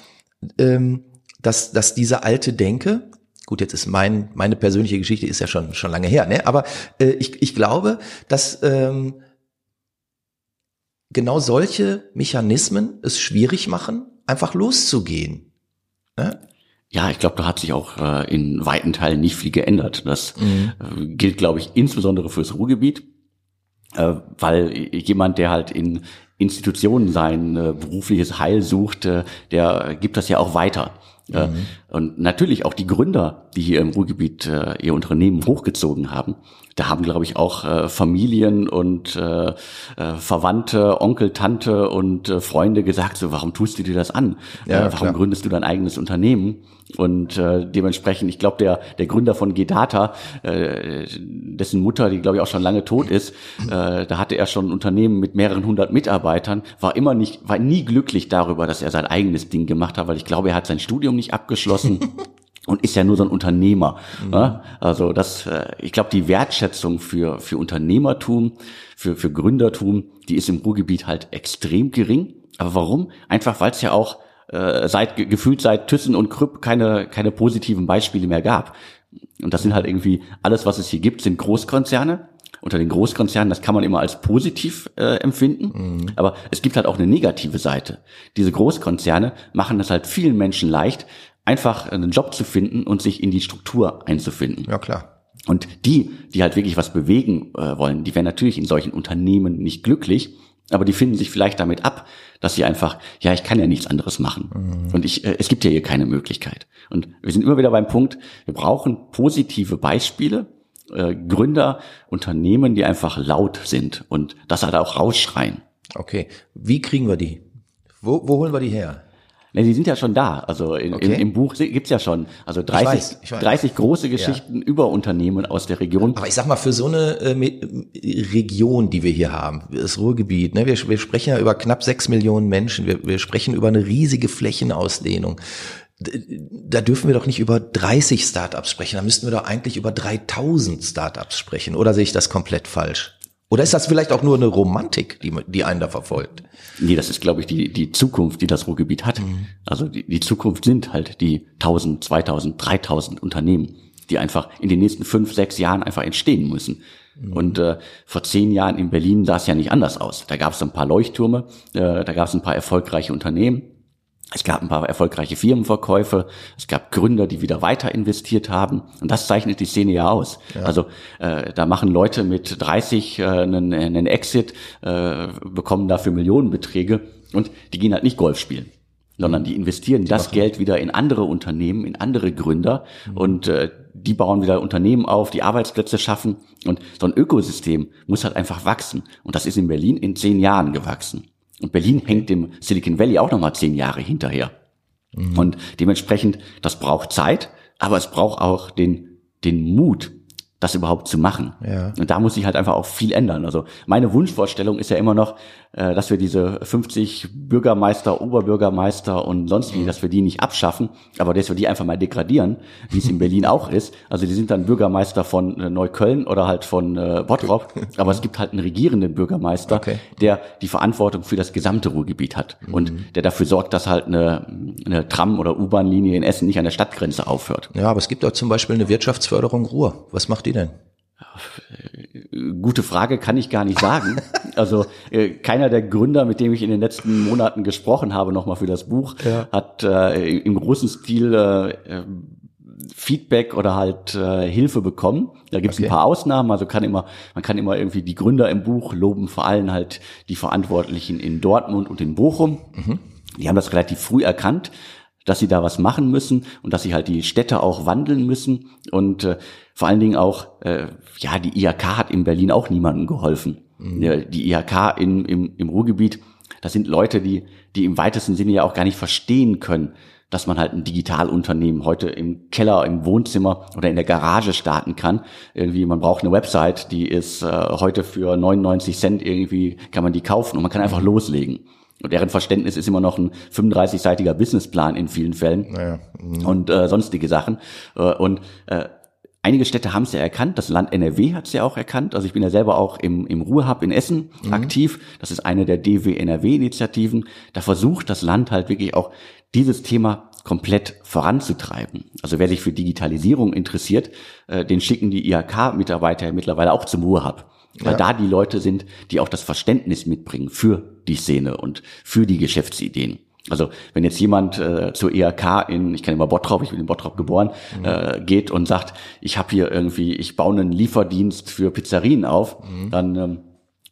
ähm, dass, dass diese alte Denke, gut, jetzt ist mein, meine persönliche Geschichte ist ja schon, schon lange her, ne? aber äh, ich, ich glaube, dass ähm, genau solche Mechanismen es schwierig machen, einfach loszugehen. Ne? Ja, ich glaube, da hat sich auch äh, in weiten Teilen nicht viel geändert. Das mhm. äh, gilt, glaube ich, insbesondere fürs Ruhrgebiet, äh, weil jemand, der halt in Institutionen sein äh, berufliches Heil sucht, äh, der gibt das ja auch weiter. Mhm. Und natürlich auch die Gründer, die hier im Ruhrgebiet äh, ihr Unternehmen hochgezogen haben, da haben, glaube ich, auch äh, Familien und äh, äh, Verwandte, Onkel, Tante und äh, Freunde gesagt, so, warum tust du dir das an? Ja, äh, warum klar. gründest du dein eigenes Unternehmen? Und äh, dementsprechend, ich glaube, der, der Gründer von Gedata, äh, dessen Mutter, die glaube ich auch schon lange tot ist, äh, da hatte er schon ein Unternehmen mit mehreren hundert Mitarbeitern, war immer nicht, war nie glücklich darüber, dass er sein eigenes Ding gemacht hat, weil ich glaube, er hat sein Studium nicht abgeschlossen. und ist ja nur so ein Unternehmer. Mhm. Ne? Also das, äh, ich glaube, die Wertschätzung für für Unternehmertum, für für Gründertum, die ist im Ruhrgebiet halt extrem gering. Aber warum? Einfach, weil es ja auch äh, seit gefühlt seit Thyssen und Krüpp keine keine positiven Beispiele mehr gab. Und das sind halt irgendwie alles, was es hier gibt, sind Großkonzerne. Unter den Großkonzernen, das kann man immer als positiv äh, empfinden, mhm. aber es gibt halt auch eine negative Seite. Diese Großkonzerne machen es halt vielen Menschen leicht, einfach einen Job zu finden und sich in die Struktur einzufinden. Ja, klar. Und die, die halt wirklich was bewegen äh, wollen, die werden natürlich in solchen Unternehmen nicht glücklich, aber die finden sich vielleicht damit ab, dass sie einfach, ja, ich kann ja nichts anderes machen. Mhm. Und ich, äh, es gibt ja hier keine Möglichkeit. Und wir sind immer wieder beim Punkt, wir brauchen positive Beispiele, äh, Gründer, Unternehmen, die einfach laut sind und das halt auch rausschreien. Okay. Wie kriegen wir die? Wo, wo holen wir die her? Ne, die sind ja schon da. Also in, okay. in, im Buch gibt's ja schon. Also 30, ich weiß, ich weiß. 30 große Geschichten ja. über Unternehmen aus der Region. Aber ich sag mal, für so eine äh, Region, die wir hier haben, das Ruhrgebiet, ne, wir, wir sprechen ja über knapp sechs Millionen Menschen, wir, wir sprechen über eine riesige Flächenausdehnung. Da dürfen wir doch nicht über 30 Startups sprechen, da müssten wir doch eigentlich über 3000 Startups sprechen. Oder sehe ich das komplett falsch? Oder ist das vielleicht auch nur eine Romantik, die, die einen da verfolgt? Nee, das ist, glaube ich, die, die Zukunft, die das Ruhrgebiet hat. Mhm. Also die, die Zukunft sind halt die 1000, 2000, 3000 Unternehmen, die einfach in den nächsten fünf, sechs Jahren einfach entstehen müssen. Mhm. Und äh, vor zehn Jahren in Berlin sah es ja nicht anders aus. Da gab es ein paar Leuchttürme, äh, da gab es ein paar erfolgreiche Unternehmen. Es gab ein paar erfolgreiche Firmenverkäufe, es gab Gründer, die wieder weiter investiert haben und das zeichnet die Szene ja aus. Ja. Also äh, da machen Leute mit 30 äh, einen, einen Exit, äh, bekommen dafür Millionenbeträge und die gehen halt nicht Golf spielen sondern die investieren die das Geld wieder in andere Unternehmen, in andere Gründer mhm. und äh, die bauen wieder Unternehmen auf, die Arbeitsplätze schaffen und so ein Ökosystem muss halt einfach wachsen und das ist in Berlin in zehn Jahren gewachsen. Und Berlin hängt dem Silicon Valley auch nochmal zehn Jahre hinterher. Mhm. Und dementsprechend, das braucht Zeit, aber es braucht auch den, den Mut, das überhaupt zu machen. Ja. Und da muss sich halt einfach auch viel ändern. Also meine Wunschvorstellung ist ja immer noch, äh, dass wir diese 50 Bürgermeister, Oberbürgermeister und sonst wie, mhm. dass wir die nicht abschaffen, aber dass wir die einfach mal degradieren, wie es in Berlin auch ist. Also die sind dann Bürgermeister von äh, Neukölln oder halt von äh, Bottrop, aber es gibt halt einen regierenden Bürgermeister, okay. der die Verantwortung für das gesamte Ruhrgebiet hat mhm. und der dafür sorgt, dass halt eine, eine Tram- oder U-Bahn-Linie in Essen nicht an der Stadtgrenze aufhört. Ja, aber es gibt auch zum Beispiel eine Wirtschaftsförderung Ruhr. Was macht die denn? Gute Frage, kann ich gar nicht sagen. Also äh, keiner der Gründer, mit dem ich in den letzten Monaten gesprochen habe, nochmal für das Buch, ja. hat äh, im großen Stil äh, Feedback oder halt äh, Hilfe bekommen. Da gibt es okay. ein paar Ausnahmen, also kann immer, man kann immer irgendwie die Gründer im Buch loben, vor allem halt die Verantwortlichen in Dortmund und in Bochum. Mhm. Die haben das relativ früh erkannt, dass sie da was machen müssen und dass sie halt die Städte auch wandeln müssen und äh, vor allen Dingen auch, äh, ja, die IHK hat in Berlin auch niemandem geholfen. Mhm. Die IHK in, im, im Ruhrgebiet, das sind Leute, die, die im weitesten Sinne ja auch gar nicht verstehen können, dass man halt ein Digitalunternehmen heute im Keller, im Wohnzimmer oder in der Garage starten kann. Irgendwie, man braucht eine Website, die ist äh, heute für 99 Cent irgendwie, kann man die kaufen und man kann einfach loslegen. Und deren Verständnis ist immer noch ein 35-seitiger Businessplan in vielen Fällen naja. mhm. und äh, sonstige Sachen. Äh, und äh, einige Städte haben es ja erkannt. Das Land NRW hat es ja auch erkannt. Also ich bin ja selber auch im, im Ruhrhub in Essen mhm. aktiv. Das ist eine der DW-NRW-Initiativen. Da versucht das Land halt wirklich auch dieses Thema komplett voranzutreiben. Also wer sich für Digitalisierung interessiert, äh, den schicken die IHK-Mitarbeiter mittlerweile auch zum Ruhrhub. Weil ja. da die Leute sind, die auch das Verständnis mitbringen für die Szene und für die Geschäftsideen. Also wenn jetzt jemand äh, zur ERK in, ich kenne immer Bottrop, ich bin in Bottrop geboren, mhm. äh, geht und sagt, ich habe hier irgendwie, ich baue einen Lieferdienst für Pizzerien auf, mhm. dann ähm,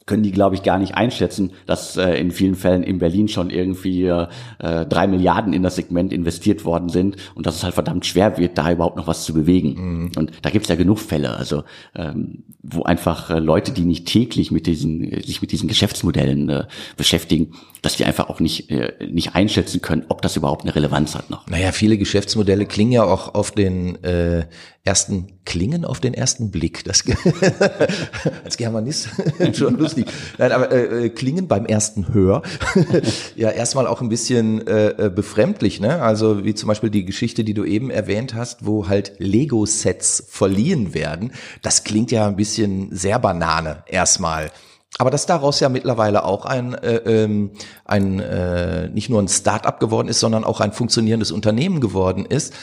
können die, glaube ich, gar nicht einschätzen, dass äh, in vielen Fällen in Berlin schon irgendwie äh, drei Milliarden in das Segment investiert worden sind und dass es halt verdammt schwer wird, da überhaupt noch was zu bewegen. Mhm. Und da gibt's ja genug Fälle, also ähm, wo einfach äh, Leute, die nicht täglich mit diesen, sich mit diesen Geschäftsmodellen äh, beschäftigen, dass die einfach auch nicht, äh, nicht einschätzen können, ob das überhaupt eine Relevanz hat noch. Naja, viele Geschäftsmodelle klingen ja auch auf den äh, ersten klingen auf den ersten Blick. Das als Germanist schon lustig. Nein, aber äh, äh, klingen beim ersten Hör ja erstmal auch ein bisschen äh, äh, befremdlich, ne? Also wie zum Beispiel die Geschichte, die du eben erwähnt hast, wo halt Lego-Sets verliehen werden. Das klingt ja ein bisschen sehr Banane erstmal. Aber dass daraus ja mittlerweile auch ein, äh, ähm, ein äh, nicht nur ein Start-up geworden ist, sondern auch ein funktionierendes Unternehmen geworden ist,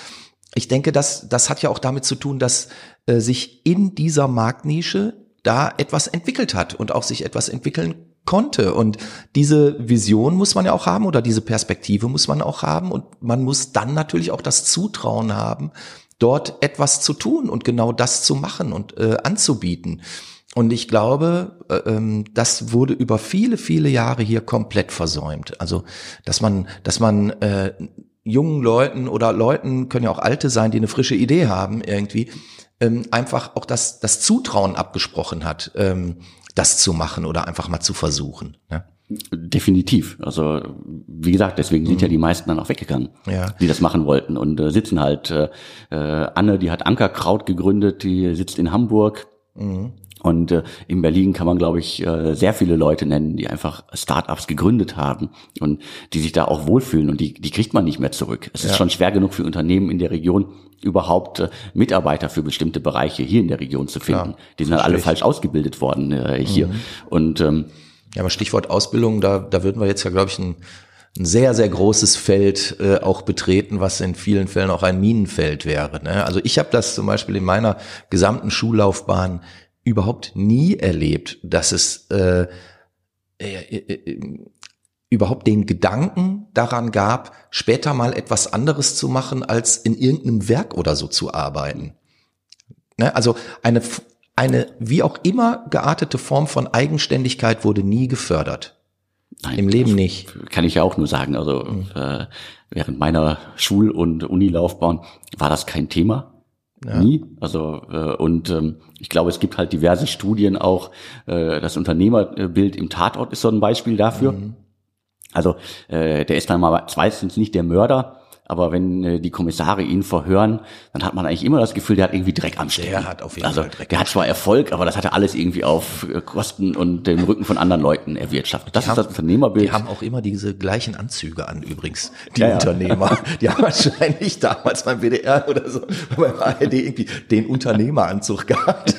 ich denke, das, das hat ja auch damit zu tun, dass äh, sich in dieser Marktnische da etwas entwickelt hat und auch sich etwas entwickeln konnte. Und diese Vision muss man ja auch haben oder diese Perspektive muss man auch haben. Und man muss dann natürlich auch das Zutrauen haben, dort etwas zu tun und genau das zu machen und äh, anzubieten. Und ich glaube, äh, ähm, das wurde über viele, viele Jahre hier komplett versäumt. Also, dass man, dass man äh, jungen Leuten oder Leuten, können ja auch alte sein, die eine frische Idee haben irgendwie, ähm, einfach auch das, das Zutrauen abgesprochen hat, ähm, das zu machen oder einfach mal zu versuchen. Ne? Definitiv. Also wie gesagt, deswegen sind mhm. ja die meisten dann auch weggegangen, ja. die das machen wollten und äh, sitzen halt. Äh, äh Anne, die hat Ankerkraut gegründet, die sitzt in Hamburg. Mhm. Und äh, in Berlin kann man, glaube ich, äh, sehr viele Leute nennen, die einfach Startups gegründet haben und die sich da auch wohlfühlen und die, die kriegt man nicht mehr zurück. Es ja. ist schon schwer genug für Unternehmen in der Region, überhaupt äh, Mitarbeiter für bestimmte Bereiche hier in der Region zu finden. Klar, die sind halt alle falsch ausgebildet worden äh, hier. Mhm. Und ähm, ja, aber Stichwort Ausbildung, da, da würden wir jetzt ja, glaube ich, ein, ein sehr, sehr großes Feld äh, auch betreten, was in vielen Fällen auch ein Minenfeld wäre. Ne? Also ich habe das zum Beispiel in meiner gesamten Schullaufbahn überhaupt nie erlebt, dass es äh, äh, äh, überhaupt den Gedanken daran gab, später mal etwas anderes zu machen, als in irgendeinem Werk oder so zu arbeiten. Ne? Also eine, eine wie auch immer geartete Form von Eigenständigkeit wurde nie gefördert. Nein, Im Leben nicht. Kann ich ja auch nur sagen. Also mhm. äh, während meiner Schul- und Unilaufbahn war das kein Thema. Ja. Nie. Also äh, und ähm, ich glaube, es gibt halt diverse Studien auch. Äh, das Unternehmerbild im Tatort ist so ein Beispiel dafür. Mhm. Also äh, der ist dann mal zweitens nicht der Mörder, aber wenn äh, die Kommissare ihn verhören, dann hat man eigentlich immer das Gefühl, der hat irgendwie Dreck am Stecken. Der hat auf jeden also, Fall Dreck. Der hat zwar Erfolg, aber das hat er alles irgendwie auf äh, Kosten und dem Rücken von anderen Leuten erwirtschaftet. Das die ist haben, das Unternehmerbild. Die haben auch immer diese gleichen Anzüge an übrigens, die ja, Unternehmer. die haben wahrscheinlich damals beim WDR oder so, beim ARD irgendwie den Unternehmeranzug gehabt.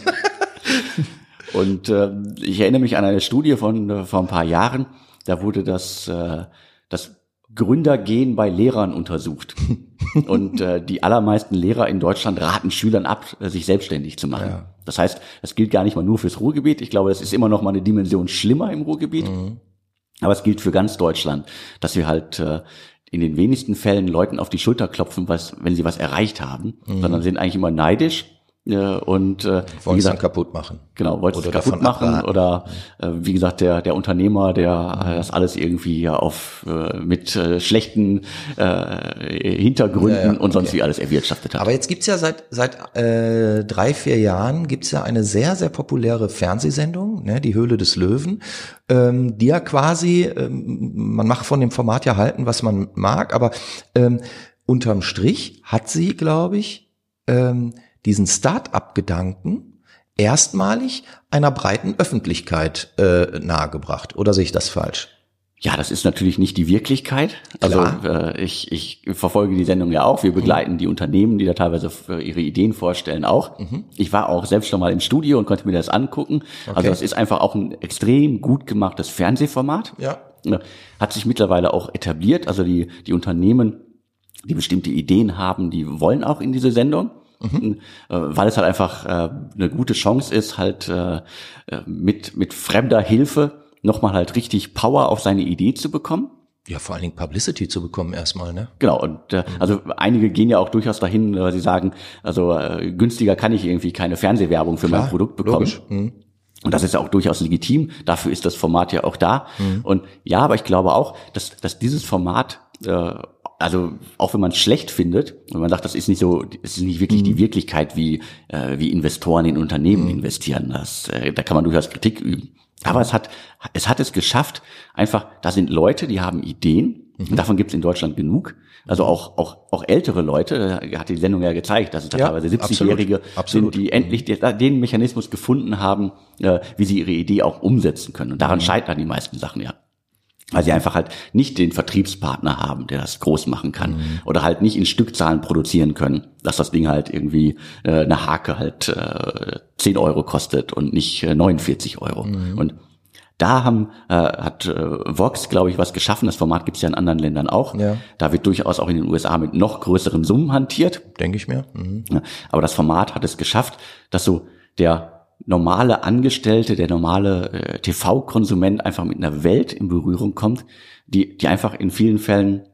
und äh, ich erinnere mich an eine Studie von äh, vor ein paar Jahren, da wurde das, äh, das Gründergehen bei Lehrern untersucht. Und äh, die allermeisten Lehrer in Deutschland raten Schülern ab, äh, sich selbstständig zu machen. Ja. Das heißt, das gilt gar nicht mal nur fürs Ruhrgebiet. Ich glaube, das ist immer noch mal eine Dimension schlimmer im Ruhrgebiet. Mhm. Aber es gilt für ganz Deutschland, dass wir halt äh, in den wenigsten Fällen Leuten auf die Schulter klopfen, was, wenn sie was erreicht haben, mhm. sondern sind eigentlich immer neidisch und äh, wollen es dann kaputt machen. Genau, wollte es kaputt machen abraten. oder äh, wie gesagt der der Unternehmer, der äh, das alles irgendwie auf äh, mit äh, schlechten äh, Hintergründen ja, ja, und sonst okay. wie alles erwirtschaftet hat. Aber jetzt gibt's ja seit seit äh, drei vier Jahren gibt's ja eine sehr sehr populäre Fernsehsendung, ne, die Höhle des Löwen, ähm, die ja quasi ähm, man macht von dem Format ja halten, was man mag, aber ähm, unterm Strich hat sie, glaube ich, ähm, diesen Start-up-Gedanken erstmalig einer breiten Öffentlichkeit äh, nahegebracht. Oder sehe ich das falsch? Ja, das ist natürlich nicht die Wirklichkeit. Also äh, ich, ich verfolge die Sendung ja auch. Wir begleiten mhm. die Unternehmen, die da teilweise ihre Ideen vorstellen, auch. Mhm. Ich war auch selbst schon mal im Studio und konnte mir das angucken. Also okay. Also es ist einfach auch ein extrem gut gemachtes Fernsehformat. Ja. Hat sich mittlerweile auch etabliert. Also die, die Unternehmen, die bestimmte Ideen haben, die wollen auch in diese Sendung. Mhm. Äh, weil es halt einfach äh, eine gute Chance ist, halt äh, mit, mit fremder Hilfe nochmal halt richtig Power auf seine Idee zu bekommen. Ja, vor allen Dingen Publicity zu bekommen erstmal, ne? Genau, und äh, also einige gehen ja auch durchaus dahin, weil sie sagen, also äh, günstiger kann ich irgendwie keine Fernsehwerbung für Klar, mein Produkt bekommen. Mhm. Und das ist ja auch durchaus legitim. Dafür ist das Format ja auch da. Mhm. Und ja, aber ich glaube auch, dass, dass dieses Format äh, also auch wenn man es schlecht findet und man sagt, das ist nicht so, es ist nicht wirklich mhm. die Wirklichkeit, wie äh, wie Investoren in Unternehmen mhm. investieren. Das, äh, da kann man durchaus Kritik üben. Aber es hat es hat es geschafft. Einfach, da sind Leute, die haben Ideen. Mhm. Und davon gibt es in Deutschland genug. Also auch auch auch ältere Leute. Hat die Sendung ja gezeigt, dass es da ja, teilweise 70-Jährige sind, die endlich mhm. den Mechanismus gefunden haben, äh, wie sie ihre Idee auch umsetzen können. Und daran mhm. scheitern die meisten Sachen ja weil sie einfach halt nicht den Vertriebspartner haben, der das groß machen kann mhm. oder halt nicht in Stückzahlen produzieren können, dass das Ding halt irgendwie äh, eine Hake halt äh, 10 Euro kostet und nicht äh, 49 Euro. Mhm. Und da haben, äh, hat äh, Vox, glaube ich, was geschaffen. Das Format gibt es ja in anderen Ländern auch. Ja. Da wird durchaus auch in den USA mit noch größeren Summen hantiert. Denke ich mir. Mhm. Ja, aber das Format hat es geschafft, dass so der normale Angestellte, der normale äh, TV-Konsument einfach mit einer Welt in Berührung kommt, die, die einfach in vielen Fällen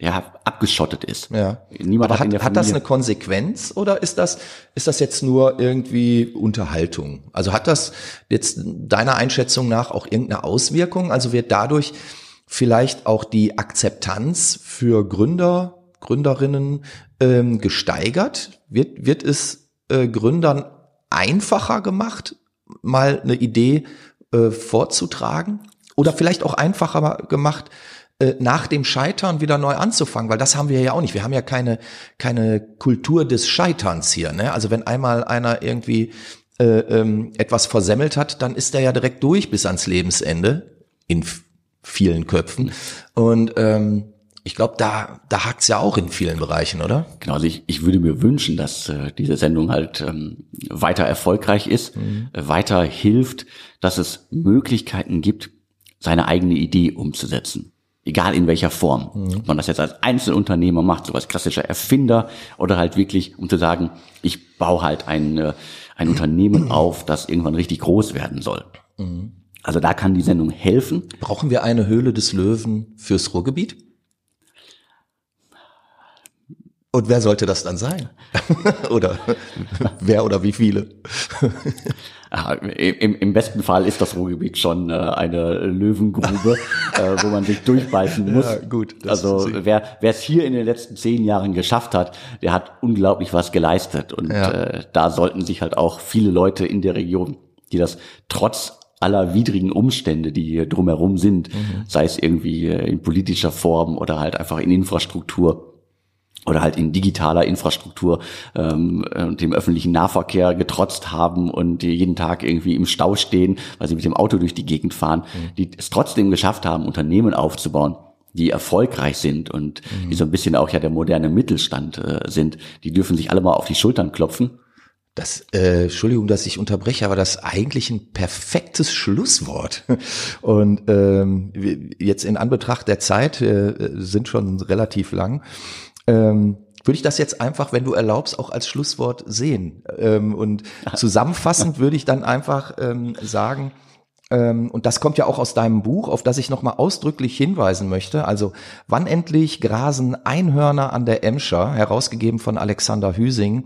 ja, abgeschottet ist. Ja. Niemand hat, hat, hat das eine Konsequenz oder ist das, ist das jetzt nur irgendwie Unterhaltung? Also hat das jetzt deiner Einschätzung nach auch irgendeine Auswirkung? Also wird dadurch vielleicht auch die Akzeptanz für Gründer, Gründerinnen ähm, gesteigert? Wird, wird es äh, Gründern einfacher gemacht, mal eine Idee äh, vorzutragen? Oder vielleicht auch einfacher gemacht, äh, nach dem Scheitern wieder neu anzufangen, weil das haben wir ja auch nicht. Wir haben ja keine, keine Kultur des Scheiterns hier. Ne? Also wenn einmal einer irgendwie äh, ähm, etwas versemmelt hat, dann ist er ja direkt durch bis ans Lebensende in vielen Köpfen. Und ähm, ich glaube, da, da hakt's ja auch in vielen Bereichen, oder? Genau, also ich, ich würde mir wünschen, dass äh, diese Sendung halt ähm, weiter erfolgreich ist, mhm. äh, weiter hilft, dass es Möglichkeiten gibt, seine eigene Idee umzusetzen. Egal in welcher Form. Mhm. Ob man das jetzt als Einzelunternehmer macht, so als klassischer Erfinder, oder halt wirklich, um zu sagen, ich baue halt ein, äh, ein Unternehmen auf, das irgendwann richtig groß werden soll. Mhm. Also da kann die Sendung helfen. Brauchen wir eine Höhle des Löwen fürs Ruhrgebiet? Und wer sollte das dann sein? oder wer oder wie viele? Im, Im besten Fall ist das Ruhrgebiet schon äh, eine Löwengrube, äh, wo man sich durchbeißen muss. Ja, gut. Also wer wer es hier in den letzten zehn Jahren geschafft hat, der hat unglaublich was geleistet. Und ja. äh, da sollten sich halt auch viele Leute in der Region, die das trotz aller widrigen Umstände, die hier drumherum sind, mhm. sei es irgendwie äh, in politischer Form oder halt einfach in Infrastruktur, oder halt in digitaler Infrastruktur ähm, und dem öffentlichen Nahverkehr getrotzt haben und jeden Tag irgendwie im Stau stehen, weil sie mit dem Auto durch die Gegend fahren, mhm. die es trotzdem geschafft haben, Unternehmen aufzubauen, die erfolgreich sind und mhm. die so ein bisschen auch ja der moderne Mittelstand äh, sind, die dürfen sich alle mal auf die Schultern klopfen. Das, äh, Entschuldigung, dass ich unterbreche, aber das ist eigentlich ein perfektes Schlusswort. Und ähm, jetzt in Anbetracht der Zeit äh, sind schon relativ lang ähm, würde ich das jetzt einfach, wenn du erlaubst, auch als Schlusswort sehen. Ähm, und zusammenfassend würde ich dann einfach ähm, sagen, und das kommt ja auch aus deinem Buch, auf das ich nochmal ausdrücklich hinweisen möchte. Also, wann endlich grasen Einhörner an der Emscher, herausgegeben von Alexander Hüsing,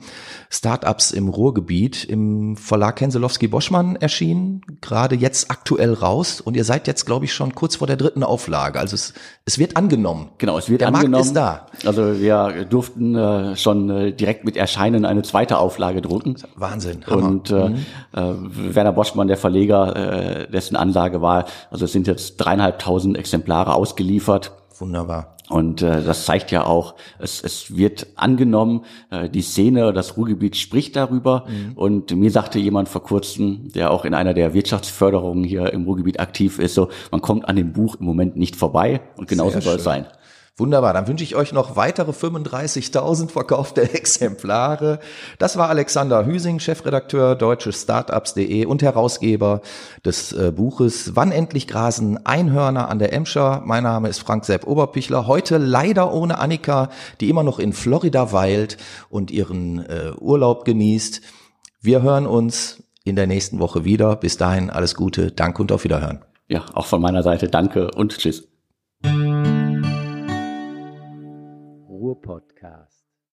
Startups im Ruhrgebiet, im Verlag Henselowski-Boschmann erschienen, gerade jetzt aktuell raus. Und ihr seid jetzt, glaube ich, schon kurz vor der dritten Auflage. Also es, es wird angenommen. Genau, es wird der angenommen. Markt ist da. Also wir durften äh, schon äh, direkt mit Erscheinen eine zweite Auflage drucken. Wahnsinn. Hammer. Und äh, mhm. äh, Werner Boschmann, der Verleger, äh, dessen Ansage war, also es sind jetzt dreieinhalbtausend Exemplare ausgeliefert. Wunderbar. Und äh, das zeigt ja auch, es, es wird angenommen, äh, die Szene, das Ruhrgebiet spricht darüber. Mhm. Und mir sagte jemand vor kurzem, der auch in einer der Wirtschaftsförderungen hier im Ruhrgebiet aktiv ist, so, man kommt an dem Buch im Moment nicht vorbei und genauso soll es sein. Wunderbar, dann wünsche ich euch noch weitere 35.000 verkaufte Exemplare. Das war Alexander Hüsing, Chefredakteur deutschestartups.de und Herausgeber des äh, Buches Wann endlich grasen Einhörner an der Emscher. Mein Name ist Frank Sepp Oberpichler. Heute leider ohne Annika, die immer noch in Florida weilt und ihren äh, Urlaub genießt. Wir hören uns in der nächsten Woche wieder. Bis dahin alles Gute, Dank und auf Wiederhören. Ja, auch von meiner Seite danke und tschüss. Ruhr-Podcast.